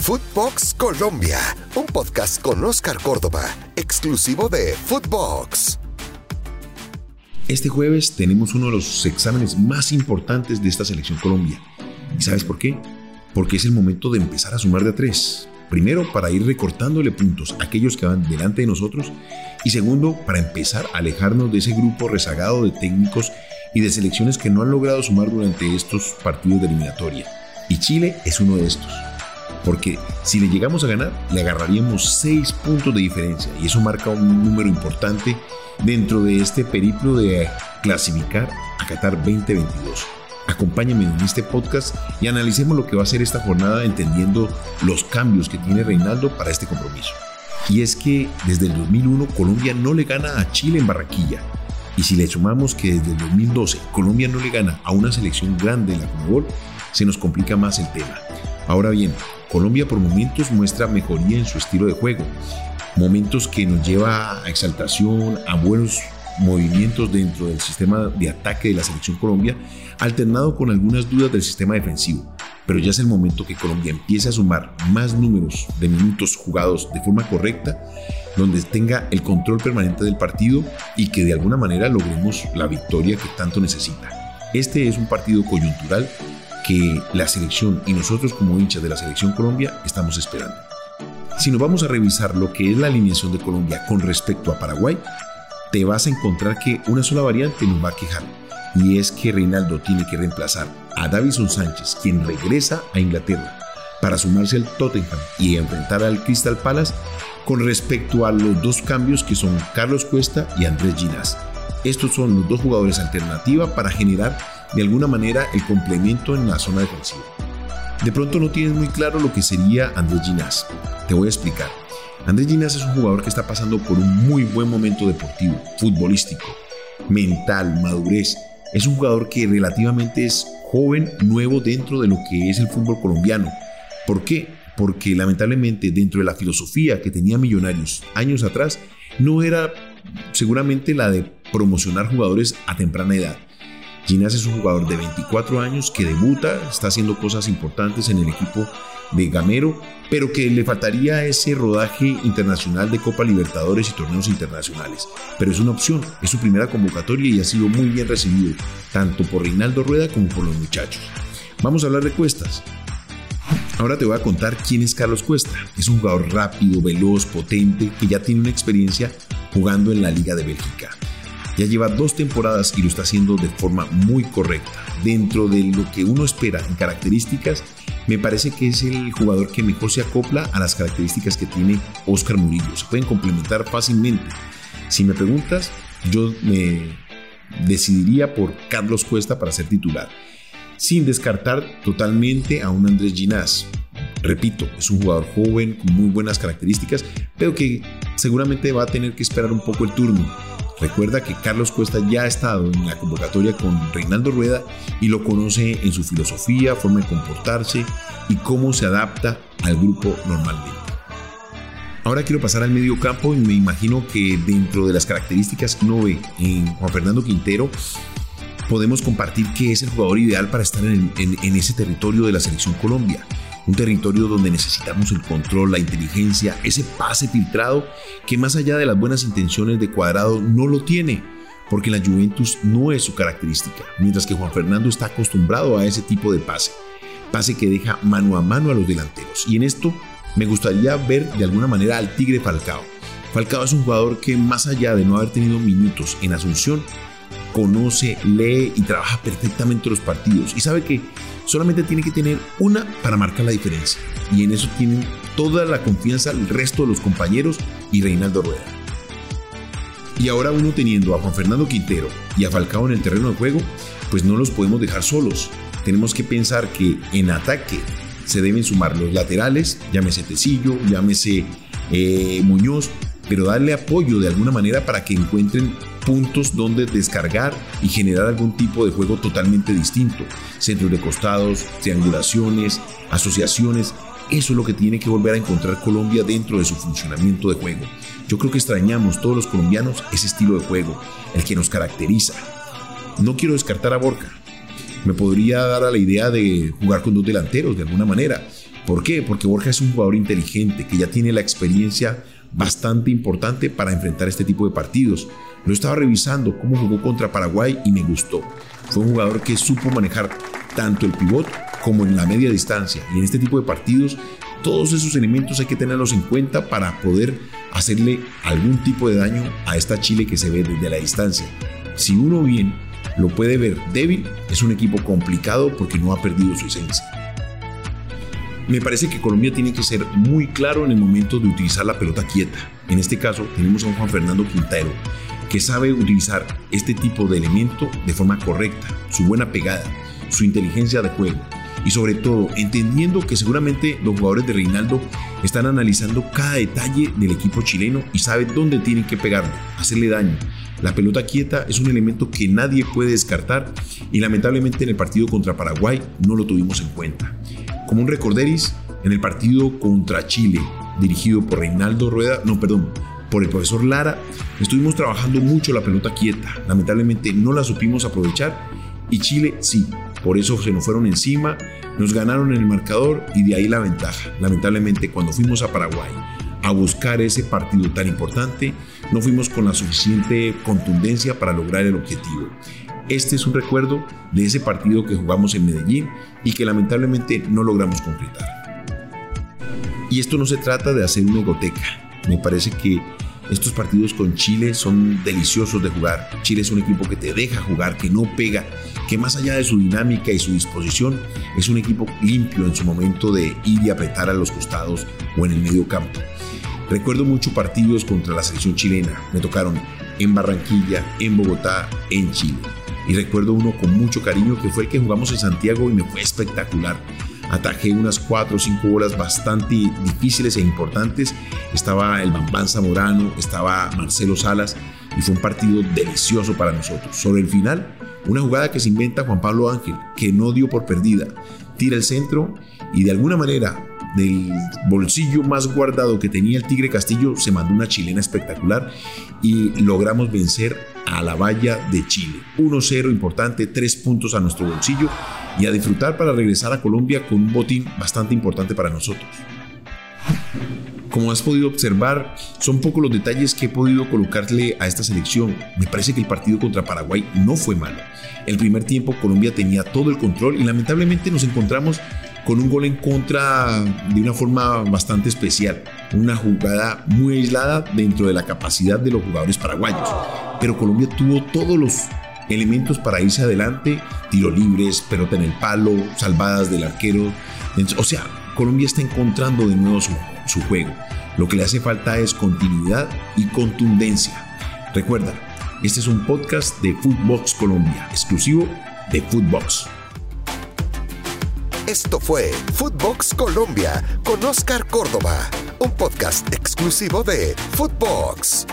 Footbox Colombia, un podcast con Oscar Córdoba, exclusivo de Footbox. Este jueves tenemos uno de los exámenes más importantes de esta selección Colombia. ¿Y sabes por qué? Porque es el momento de empezar a sumar de a tres. Primero, para ir recortándole puntos a aquellos que van delante de nosotros. Y segundo, para empezar a alejarnos de ese grupo rezagado de técnicos y de selecciones que no han logrado sumar durante estos partidos de eliminatoria. Y Chile es uno de estos. Porque si le llegamos a ganar, le agarraríamos 6 puntos de diferencia y eso marca un número importante dentro de este periplo de clasificar a Qatar 2022. Acompáñame en este podcast y analicemos lo que va a ser esta jornada entendiendo los cambios que tiene Reinaldo para este compromiso. Y es que desde el 2001 Colombia no le gana a Chile en Barranquilla. Y si le sumamos que desde el 2012 Colombia no le gana a una selección grande en la Conmebol, se nos complica más el tema. Ahora bien, Colombia por momentos muestra mejoría en su estilo de juego, momentos que nos lleva a exaltación, a buenos movimientos dentro del sistema de ataque de la selección Colombia, alternado con algunas dudas del sistema defensivo. Pero ya es el momento que Colombia empiece a sumar más números de minutos jugados de forma correcta, donde tenga el control permanente del partido y que de alguna manera logremos la victoria que tanto necesita. Este es un partido coyuntural que la selección y nosotros como hinchas de la selección Colombia estamos esperando. Si nos vamos a revisar lo que es la alineación de Colombia con respecto a Paraguay, te vas a encontrar que una sola variante nos va a quejar, y es que Reinaldo tiene que reemplazar a Davison Sánchez, quien regresa a Inglaterra, para sumarse al Tottenham y enfrentar al Crystal Palace con respecto a los dos cambios que son Carlos Cuesta y Andrés Ginás. Estos son los dos jugadores alternativa para generar de alguna manera el complemento en la zona defensiva. De pronto no tienes muy claro lo que sería Andrés Ginás. Te voy a explicar. Andrés Ginás es un jugador que está pasando por un muy buen momento deportivo, futbolístico, mental, madurez. Es un jugador que relativamente es joven, nuevo dentro de lo que es el fútbol colombiano. ¿Por qué? Porque lamentablemente dentro de la filosofía que tenía Millonarios años atrás, no era seguramente la de promocionar jugadores a temprana edad. Ginás es un jugador de 24 años que debuta, está haciendo cosas importantes en el equipo de Gamero, pero que le faltaría ese rodaje internacional de Copa Libertadores y torneos internacionales. Pero es una opción, es su primera convocatoria y ha sido muy bien recibido, tanto por Reinaldo Rueda como por los muchachos. Vamos a hablar de Cuestas. Ahora te voy a contar quién es Carlos Cuesta. Es un jugador rápido, veloz, potente, que ya tiene una experiencia jugando en la Liga de Bélgica. Ya lleva dos temporadas y lo está haciendo de forma muy correcta. Dentro de lo que uno espera en características, me parece que es el jugador que mejor se acopla a las características que tiene Oscar Murillo. Se pueden complementar fácilmente. Si me preguntas, yo me decidiría por Carlos Cuesta para ser titular, sin descartar totalmente a un Andrés Ginás. Repito, es un jugador joven con muy buenas características, pero que seguramente va a tener que esperar un poco el turno Recuerda que Carlos Cuesta ya ha estado en la convocatoria con Reinaldo Rueda y lo conoce en su filosofía, forma de comportarse y cómo se adapta al grupo normalmente. Ahora quiero pasar al medio campo y me imagino que dentro de las características que uno ve en Juan Fernando Quintero, podemos compartir que es el jugador ideal para estar en, en ese territorio de la selección Colombia un territorio donde necesitamos el control, la inteligencia, ese pase filtrado que más allá de las buenas intenciones de Cuadrado no lo tiene, porque la Juventus no es su característica, mientras que Juan Fernando está acostumbrado a ese tipo de pase, pase que deja mano a mano a los delanteros. Y en esto me gustaría ver de alguna manera al Tigre Falcao. Falcao es un jugador que más allá de no haber tenido minutos en Asunción, conoce, lee y trabaja perfectamente los partidos y sabe que solamente tiene que tener una para marcar la diferencia. Y en eso tienen toda la confianza el resto de los compañeros y Reinaldo Rueda. Y ahora uno teniendo a Juan Fernando Quintero y a Falcao en el terreno de juego, pues no los podemos dejar solos. Tenemos que pensar que en ataque se deben sumar los laterales, llámese Tecillo, llámese eh, Muñoz, pero darle apoyo de alguna manera para que encuentren puntos donde descargar y generar algún tipo de juego totalmente distinto. Centros de costados, triangulaciones, asociaciones. Eso es lo que tiene que volver a encontrar Colombia dentro de su funcionamiento de juego. Yo creo que extrañamos todos los colombianos ese estilo de juego, el que nos caracteriza. No quiero descartar a Borja. Me podría dar a la idea de jugar con dos delanteros de alguna manera, ¿Por qué? Porque Borja es un jugador inteligente que ya tiene la experiencia bastante importante para enfrentar este tipo de partidos. Lo estaba revisando cómo jugó contra Paraguay y me gustó. Fue un jugador que supo manejar tanto el pivot como en la media distancia. Y en este tipo de partidos, todos esos elementos hay que tenerlos en cuenta para poder hacerle algún tipo de daño a esta Chile que se ve desde la distancia. Si uno bien lo puede ver débil, es un equipo complicado porque no ha perdido su esencia. Me parece que Colombia tiene que ser muy claro en el momento de utilizar la pelota quieta. En este caso tenemos a Juan Fernando Quintero que sabe utilizar este tipo de elemento de forma correcta, su buena pegada, su inteligencia de juego y sobre todo entendiendo que seguramente los jugadores de Reinaldo están analizando cada detalle del equipo chileno y saben dónde tienen que pegarle, hacerle daño. La pelota quieta es un elemento que nadie puede descartar y lamentablemente en el partido contra Paraguay no lo tuvimos en cuenta. Como un recorderis, en el partido contra Chile, dirigido por Reinaldo Rueda, no, perdón, por el profesor Lara, estuvimos trabajando mucho la pelota quieta. Lamentablemente no la supimos aprovechar y Chile sí, por eso se nos fueron encima, nos ganaron en el marcador y de ahí la ventaja. Lamentablemente cuando fuimos a Paraguay a buscar ese partido tan importante, no fuimos con la suficiente contundencia para lograr el objetivo. Este es un recuerdo de ese partido que jugamos en Medellín y que lamentablemente no logramos concretar. Y esto no se trata de hacer una egoteca. Me parece que estos partidos con Chile son deliciosos de jugar. Chile es un equipo que te deja jugar, que no pega, que más allá de su dinámica y su disposición, es un equipo limpio en su momento de ir y apretar a los costados o en el medio campo. Recuerdo muchos partidos contra la selección chilena. Me tocaron en Barranquilla, en Bogotá, en Chile. Y recuerdo uno con mucho cariño que fue el que jugamos en Santiago y me fue espectacular atajé unas 4 o 5 horas bastante difíciles e importantes. Estaba el Bambán Zamorano, estaba Marcelo Salas y fue un partido delicioso para nosotros. Sobre el final, una jugada que se inventa Juan Pablo Ángel, que no dio por perdida. Tira el centro y de alguna manera del bolsillo más guardado que tenía el Tigre Castillo se mandó una chilena espectacular y logramos vencer a la valla de Chile. 1-0 importante, 3 puntos a nuestro bolsillo y a disfrutar para regresar a Colombia con un botín bastante importante para nosotros. Como has podido observar, son pocos los detalles que he podido colocarle a esta selección. Me parece que el partido contra Paraguay no fue malo. El primer tiempo Colombia tenía todo el control y lamentablemente nos encontramos con un gol en contra de una forma bastante especial. Una jugada muy aislada dentro de la capacidad de los jugadores paraguayos. Pero Colombia tuvo todos los elementos para irse adelante, tiro libres, pelota en el palo, salvadas del arquero. O sea, Colombia está encontrando de nuevo su, su juego. Lo que le hace falta es continuidad y contundencia. Recuerda, este es un podcast de Footbox Colombia, exclusivo de Footbox. Esto fue Footbox Colombia con Oscar Córdoba, un podcast exclusivo de Footbox.